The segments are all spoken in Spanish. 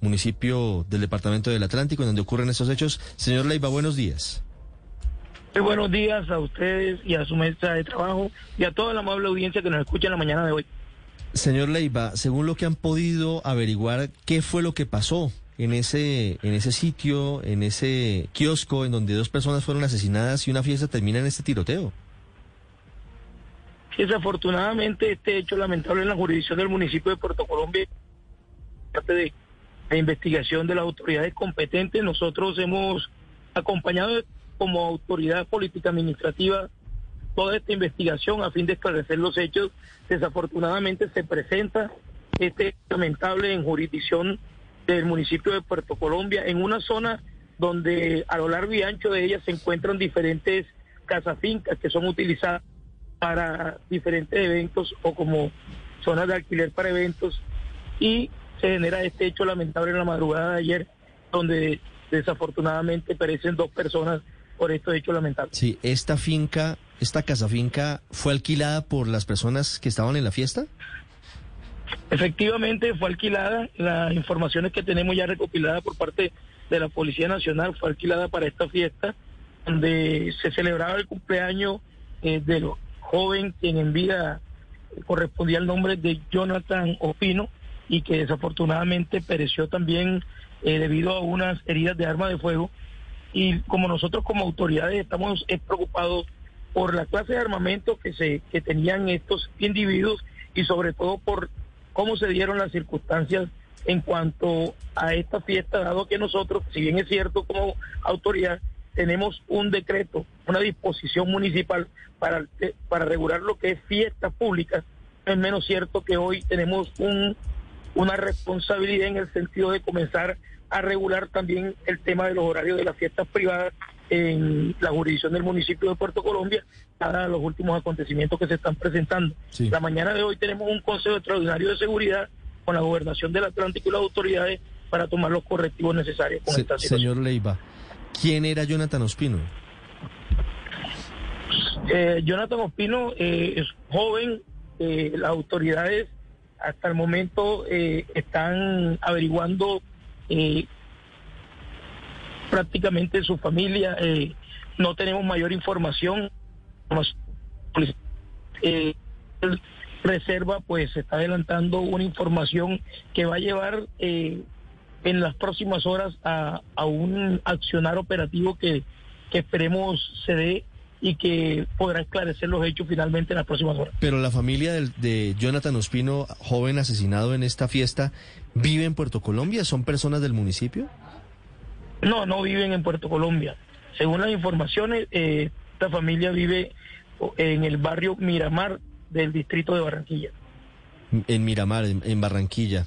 municipio del Departamento del Atlántico, en donde ocurren estos hechos. Señor Leiva, buenos días. Muy buenos días a ustedes y a su mesa de trabajo y a toda la amable audiencia que nos escucha en la mañana de hoy. Señor Leiva, según lo que han podido averiguar, ¿qué fue lo que pasó en ese, en ese sitio, en ese kiosco en donde dos personas fueron asesinadas y una fiesta termina en este tiroteo? Desafortunadamente, este hecho lamentable en la jurisdicción del municipio de Puerto Colombia, parte de la investigación de las autoridades competentes, nosotros hemos acompañado como autoridad política administrativa toda esta investigación a fin de esclarecer los hechos. Desafortunadamente se presenta este lamentable en jurisdicción del municipio de Puerto Colombia, en una zona donde a lo largo y ancho de ella se encuentran diferentes casas fincas que son utilizadas para diferentes eventos o como zonas de alquiler para eventos y se genera este hecho lamentable en la madrugada de ayer donde desafortunadamente perecen dos personas por estos hechos lamentables. Sí, esta finca, esta casa finca fue alquilada por las personas que estaban en la fiesta. Efectivamente fue alquilada, las informaciones que tenemos ya recopiladas por parte de la Policía Nacional fue alquilada para esta fiesta donde se celebraba el cumpleaños eh, de los joven quien en vida correspondía al nombre de Jonathan Opino y que desafortunadamente pereció también eh, debido a unas heridas de arma de fuego. Y como nosotros como autoridades estamos eh, preocupados por la clase de armamento que, se, que tenían estos individuos y sobre todo por cómo se dieron las circunstancias en cuanto a esta fiesta, dado que nosotros, si bien es cierto como autoridad, tenemos un decreto, una disposición municipal para, para regular lo que es fiestas públicas, es menos cierto que hoy tenemos un, una responsabilidad en el sentido de comenzar a regular también el tema de los horarios de las fiestas privadas en la jurisdicción del municipio de Puerto Colombia, dada los últimos acontecimientos que se están presentando. Sí. La mañana de hoy tenemos un Consejo Extraordinario de Seguridad con la Gobernación del Atlántico y las autoridades para tomar los correctivos necesarios con Se- esta situación. señor Leiva, ¿quién era Jonathan Ospino? Eh, Jonathan Ospino eh, es joven, eh, las autoridades hasta el momento eh, están averiguando eh, prácticamente su familia, eh, no tenemos mayor información. Eh, reserva pues se está adelantando una información que va a llevar eh, en las próximas horas a, a un accionar operativo que, que esperemos se dé y que podrá esclarecer los hechos finalmente en las próximas horas. Pero la familia del- de Jonathan Ospino, joven asesinado en esta fiesta, ¿vive en Puerto Colombia? ¿Son personas del municipio? No, no viven en Puerto Colombia. Según las informaciones, eh, esta familia vive en el barrio Miramar del distrito de Barranquilla. En Miramar, en, en Barranquilla.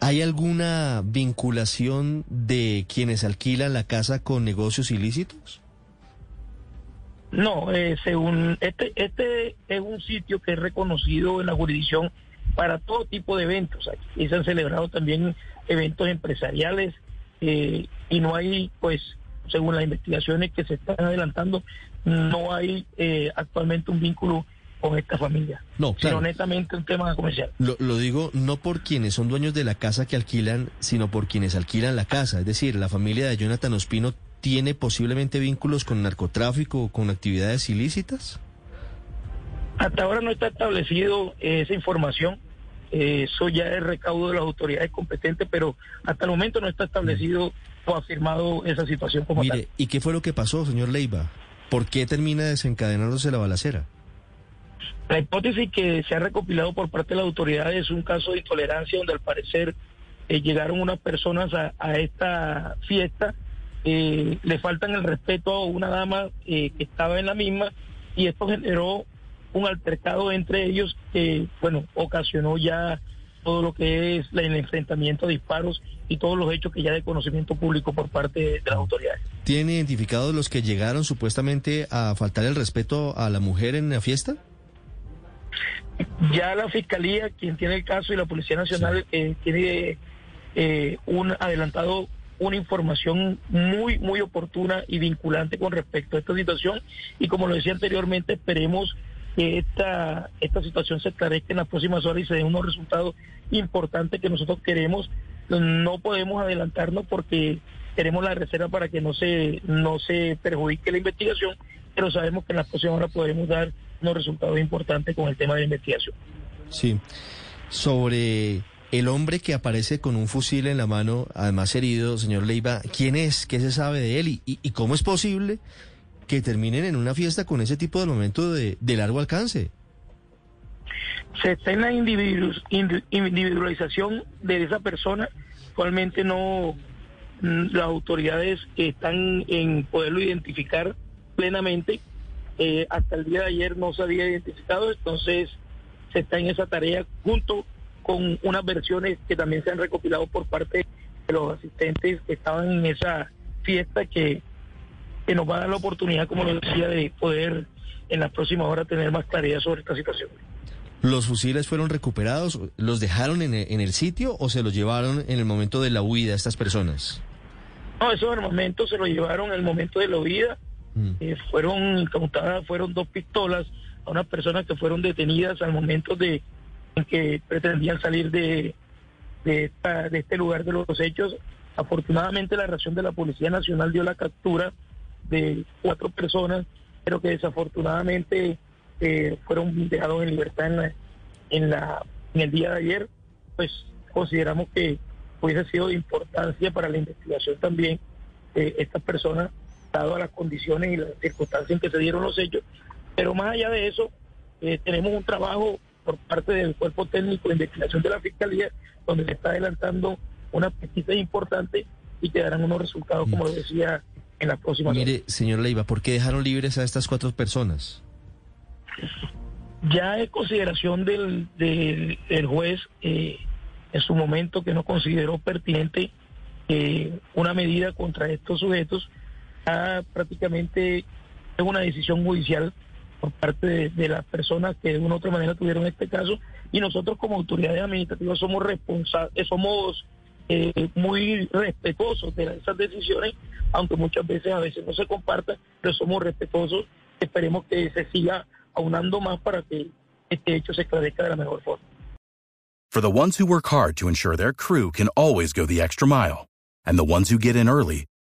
¿Hay alguna vinculación de quienes alquilan la casa con negocios ilícitos? No, eh, según este, este es un sitio que es reconocido en la jurisdicción para todo tipo de eventos. Aquí se han celebrado también eventos empresariales eh, y no hay, pues, según las investigaciones que se están adelantando, no hay eh, actualmente un vínculo con esta familia, No, claro. sino netamente un tema comercial. Lo, lo digo no por quienes son dueños de la casa que alquilan, sino por quienes alquilan la casa. Es decir, la familia de Jonathan Ospino tiene posiblemente vínculos con narcotráfico o con actividades ilícitas? Hasta ahora no está establecido eh, esa información. Eh, eso ya es recaudo de las autoridades competentes, pero hasta el momento no está establecido o afirmado esa situación como Mire, tal. ¿y qué fue lo que pasó, señor Leiva? ¿Por qué termina desencadenándose la balacera? La hipótesis que se ha recopilado por parte de las autoridades es un caso de intolerancia donde al parecer eh, llegaron unas personas a, a esta fiesta, eh, le faltan el respeto a una dama eh, que estaba en la misma y esto generó un altercado entre ellos que, bueno, ocasionó ya todo lo que es el enfrentamiento, disparos y todos los hechos que ya de conocimiento público por parte de las autoridades. ¿Tiene identificados los que llegaron supuestamente a faltar el respeto a la mujer en la fiesta? Ya la Fiscalía, quien tiene el caso, y la Policía Nacional eh, tiene eh, un adelantado una información muy, muy oportuna y vinculante con respecto a esta situación. Y como lo decía anteriormente, esperemos que esta, esta situación se esclarezca en las próximas horas y se den unos resultados importantes que nosotros queremos. No podemos adelantarnos porque queremos la reserva para que no se, no se perjudique la investigación, pero sabemos que en las próximas horas podemos dar unos resultados importantes con el tema de la investigación. Sí. Sobre el hombre que aparece con un fusil en la mano, además herido, señor Leiva, ¿quién es? ¿Qué se sabe de él? ¿Y, cómo es posible que terminen en una fiesta con ese tipo de armamento de, de largo alcance? se está en la individu- indi- individualización de esa persona. Actualmente no, mm, las autoridades están en poderlo identificar plenamente. Eh, hasta el día de ayer no se había identificado, entonces se está en esa tarea junto con unas versiones que también se han recopilado por parte de los asistentes que estaban en esa fiesta que, que nos va a dar la oportunidad, como lo decía, de poder en las próximas horas tener más claridad sobre esta situación. ¿Los fusiles fueron recuperados? ¿Los dejaron en en el sitio o se los llevaron en el momento de la huida estas personas? No, esos armamentos se los llevaron en el momento de la huida. Mm. Eh, fueron incautadas, fueron dos pistolas a unas personas que fueron detenidas al momento de en que pretendían salir de, de, esta- de este lugar de los hechos. Afortunadamente la reacción de la Policía Nacional dio la captura de cuatro personas, pero que desafortunadamente eh, fueron dejados en libertad en, la, en, la, en el día de ayer. Pues consideramos que hubiese sido de importancia para la investigación también eh, estas personas, dado a las condiciones y las circunstancias en que se dieron los hechos. Pero más allá de eso, eh, tenemos un trabajo por parte del cuerpo técnico de investigación de la Fiscalía, donde se está adelantando una pesquisa importante y que darán unos resultados, como lo decía, en las próximas horas. Mire, señor Leiva, ¿por qué dejaron libres a estas cuatro personas? Ya es consideración del, del, del juez eh, en su momento que no consideró pertinente eh, una medida contra estos sujetos, ya prácticamente es una decisión judicial por parte de, de las personas que de una u otra manera tuvieron este caso y nosotros como autoridades administrativas somos responsables, somos eh, muy respetuosos de esas decisiones, aunque muchas veces a veces no se compartan, pero somos respetuosos. Esperemos que se siga aunando más para que este hecho se esclarezca de la mejor forma. For the ones who work hard to ensure their crew can always go the extra mile, and the ones who get in early